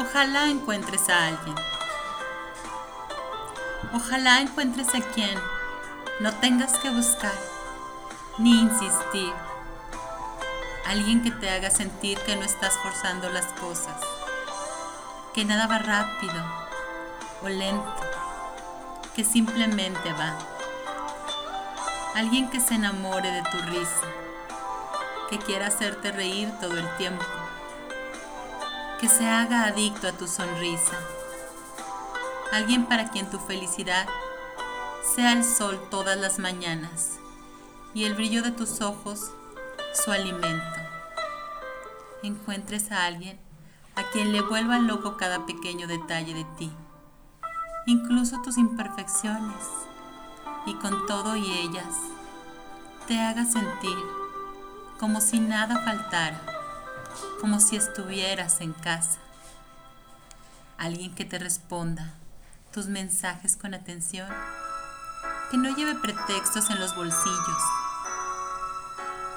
Ojalá encuentres a alguien. Ojalá encuentres a quien no tengas que buscar ni insistir. Alguien que te haga sentir que no estás forzando las cosas, que nada va rápido o lento, que simplemente va. Alguien que se enamore de tu risa, que quiera hacerte reír todo el tiempo, que se haga adicto a tu sonrisa. Alguien para quien tu felicidad sea el sol todas las mañanas y el brillo de tus ojos su alimento. Encuentres a alguien a quien le vuelva loco cada pequeño detalle de ti, incluso tus imperfecciones, y con todo y ellas te haga sentir como si nada faltara, como si estuvieras en casa. Alguien que te responda tus mensajes con atención, que no lleve pretextos en los bolsillos,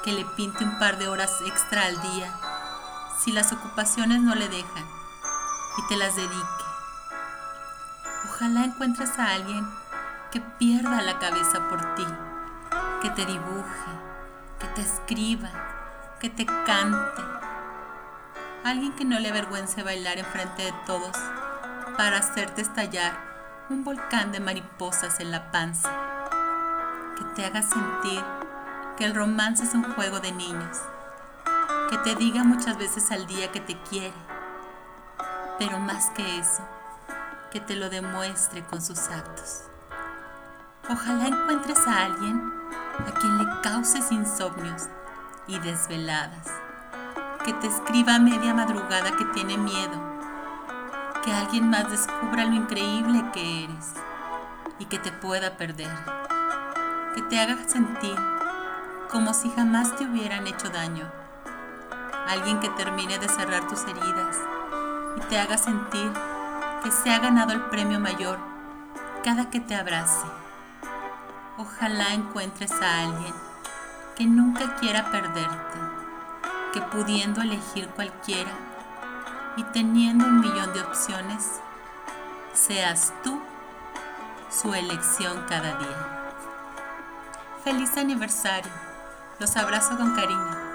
que le pinte un par de horas extra al día si las ocupaciones no le dejan y te las dedique. Ojalá encuentres a alguien que pierda la cabeza por ti, que te dibuje, que te escriba, que te cante. Alguien que no le avergüence bailar enfrente de todos para hacerte estallar un volcán de mariposas en la panza, que te haga sentir que el romance es un juego de niños, que te diga muchas veces al día que te quiere, pero más que eso, que te lo demuestre con sus actos. Ojalá encuentres a alguien a quien le causes insomnios y desveladas, que te escriba a media madrugada que tiene miedo. Que alguien más descubra lo increíble que eres y que te pueda perder, que te haga sentir como si jamás te hubieran hecho daño, alguien que termine de cerrar tus heridas y te haga sentir que se ha ganado el premio mayor cada que te abrace. Ojalá encuentres a alguien que nunca quiera perderte, que pudiendo elegir cualquiera, y teniendo un millón de opciones, seas tú su elección cada día. Feliz aniversario. Los abrazo con cariño.